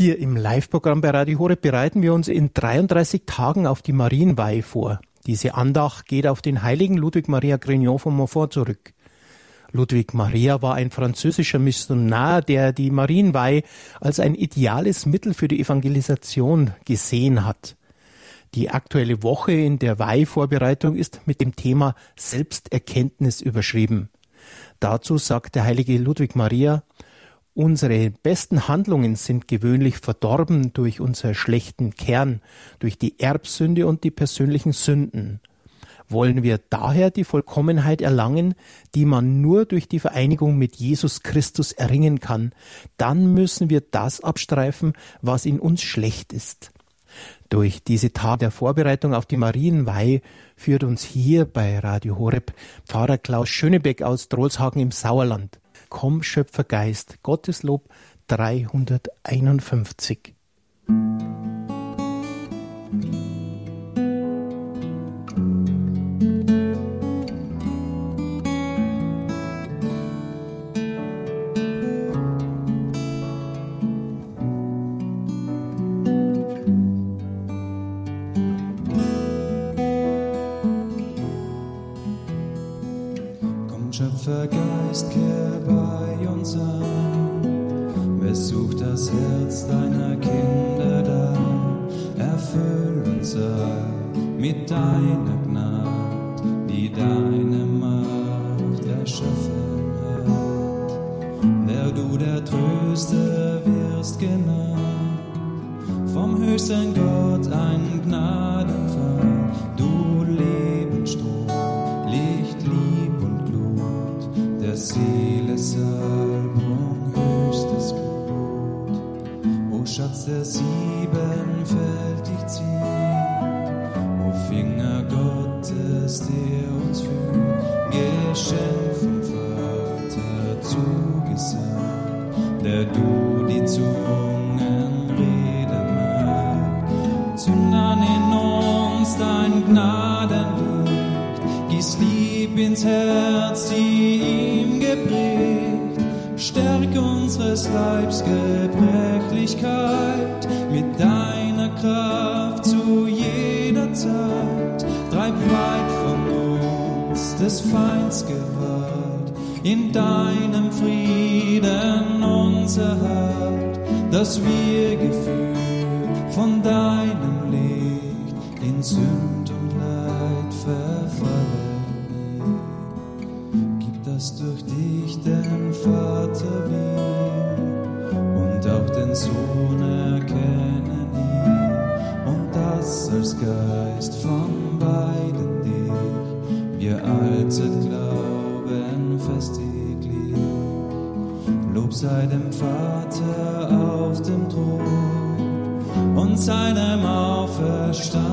Hier im Live-Programm bei Radio Horeb bereiten wir uns in 33 Tagen auf die Marienweihe vor. Diese Andacht geht auf den heiligen Ludwig Maria Grignon von Montfort zurück. Ludwig Maria war ein französischer Missionar, der die Marienweihe als ein ideales Mittel für die Evangelisation gesehen hat. Die aktuelle Woche in der Weihvorbereitung ist mit dem Thema Selbsterkenntnis überschrieben. Dazu sagt der heilige Ludwig Maria, Unsere besten Handlungen sind gewöhnlich verdorben durch unseren schlechten Kern, durch die Erbsünde und die persönlichen Sünden. Wollen wir daher die Vollkommenheit erlangen, die man nur durch die Vereinigung mit Jesus Christus erringen kann, dann müssen wir das abstreifen, was in uns schlecht ist. Durch diese Tat der Vorbereitung auf die Marienweihe führt uns hier bei Radio Horeb Pfarrer Klaus Schönebeck aus Drolshagen im Sauerland. Komm, Schöpfergeist, Gotteslob 351. Schöpfergeist, kehr bei uns ein. Besuch das Herz deiner Kinder da. Erfüll uns all mit deiner Gnade, die deine Macht erschaffen hat. Der du der Tröster wirst genannt, vom höchsten Gott Seele Salbung, höchstes Gut. O Schatz der siebenfältig zieht, o Finger Gottes, der uns führt, Geschenk vom Vater zugesandt, der du die Zungen reden mag. Zünd an in uns dein Gnadenlicht, gieß Lieb ins Herz, die unseres Leibs Gebrechlichkeit mit deiner Kraft zu jeder Zeit. Treib weit von uns des Feinds Gewalt, in deinem Frieden unser Halt, dass wir geführt von deinem Licht in Sünd und Leid verfallen dass durch dich den Vater wir Geist von beiden dich wir allzeit glauben festiglich. Lob sei dem Vater auf dem Thron und seinem auferstandenen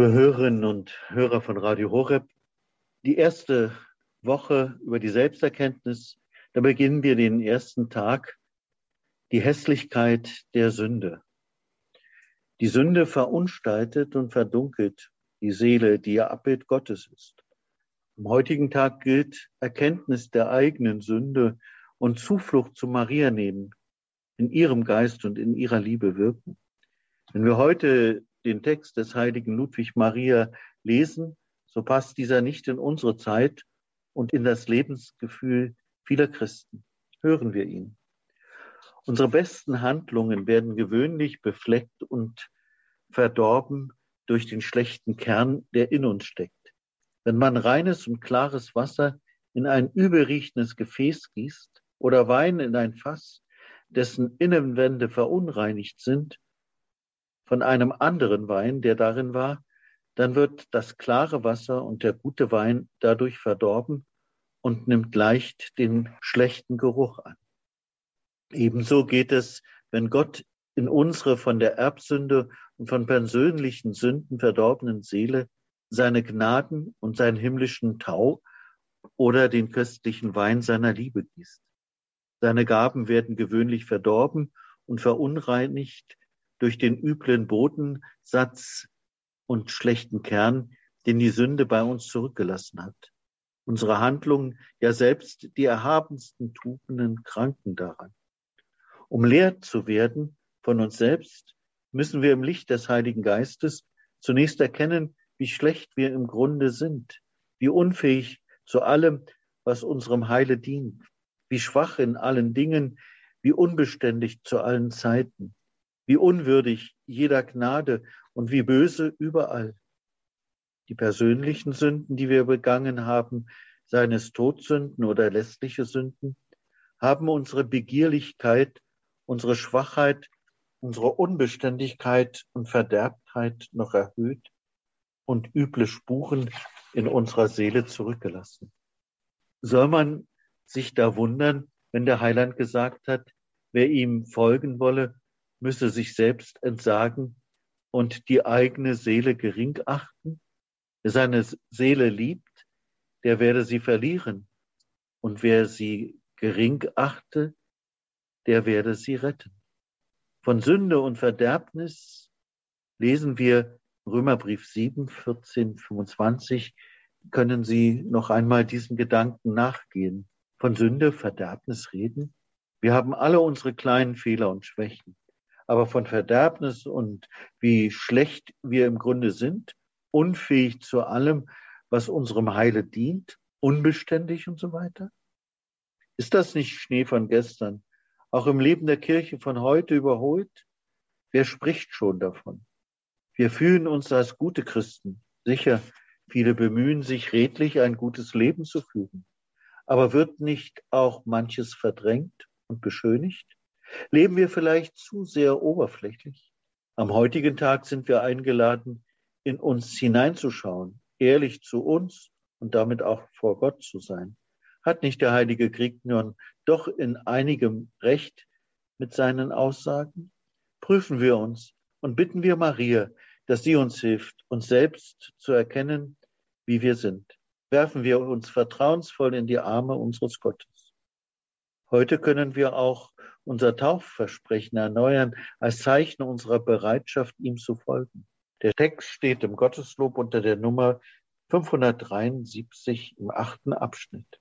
Liebe Hörerinnen und Hörer von Radio Horeb, die erste Woche über die Selbsterkenntnis, da beginnen wir den ersten Tag, die Hässlichkeit der Sünde. Die Sünde verunstaltet und verdunkelt die Seele, die ihr Abbild Gottes ist. Am heutigen Tag gilt Erkenntnis der eigenen Sünde und Zuflucht zu Maria nehmen, in ihrem Geist und in ihrer Liebe wirken. Wenn wir heute den Text des heiligen Ludwig Maria lesen, so passt dieser nicht in unsere Zeit und in das Lebensgefühl vieler Christen. Hören wir ihn. Unsere besten Handlungen werden gewöhnlich befleckt und verdorben durch den schlechten Kern, der in uns steckt. Wenn man reines und klares Wasser in ein übelriechendes Gefäß gießt oder Wein in ein Fass, dessen Innenwände verunreinigt sind, von einem anderen Wein, der darin war, dann wird das klare Wasser und der gute Wein dadurch verdorben und nimmt leicht den schlechten Geruch an. Ebenso geht es, wenn Gott in unsere von der Erbsünde und von persönlichen Sünden verdorbenen Seele seine Gnaden und seinen himmlischen Tau oder den köstlichen Wein seiner Liebe gießt. Seine Gaben werden gewöhnlich verdorben und verunreinigt durch den üblen Bodensatz und schlechten Kern, den die Sünde bei uns zurückgelassen hat. Unsere Handlungen, ja selbst die erhabensten Tugenden kranken daran. Um lehrt zu werden von uns selbst, müssen wir im Licht des Heiligen Geistes zunächst erkennen, wie schlecht wir im Grunde sind, wie unfähig zu allem, was unserem Heile dient, wie schwach in allen Dingen, wie unbeständig zu allen Zeiten, wie unwürdig jeder Gnade und wie böse überall. Die persönlichen Sünden, die wir begangen haben, seien es Todsünden oder lästliche Sünden, haben unsere Begierlichkeit, unsere Schwachheit, unsere Unbeständigkeit und Verderbtheit noch erhöht und üble Spuren in unserer Seele zurückgelassen. Soll man sich da wundern, wenn der Heiland gesagt hat, wer ihm folgen wolle, müsse sich selbst entsagen und die eigene Seele gering achten? Wer seine Seele liebt, der werde sie verlieren. Und wer sie gering achte, der werde sie retten. Von Sünde und Verderbnis lesen wir Römerbrief 7, 14, 25. Können Sie noch einmal diesen Gedanken nachgehen? Von Sünde, Verderbnis reden? Wir haben alle unsere kleinen Fehler und Schwächen. Aber von Verderbnis und wie schlecht wir im Grunde sind, unfähig zu allem, was unserem Heile dient, unbeständig und so weiter? Ist das nicht Schnee von gestern? Auch im Leben der Kirche von heute überholt? Wer spricht schon davon? Wir fühlen uns als gute Christen. Sicher, viele bemühen sich redlich, ein gutes Leben zu führen. Aber wird nicht auch manches verdrängt und beschönigt? Leben wir vielleicht zu sehr oberflächlich? Am heutigen Tag sind wir eingeladen, in uns hineinzuschauen, ehrlich zu uns und damit auch vor Gott zu sein. Hat nicht der heilige Krieg nun doch in einigem Recht mit seinen Aussagen? Prüfen wir uns und bitten wir Maria, dass sie uns hilft, uns selbst zu erkennen, wie wir sind. Werfen wir uns vertrauensvoll in die Arme unseres Gottes. Heute können wir auch unser Taufversprechen erneuern als Zeichen unserer Bereitschaft, ihm zu folgen. Der Text steht im Gotteslob unter der Nummer 573 im achten Abschnitt.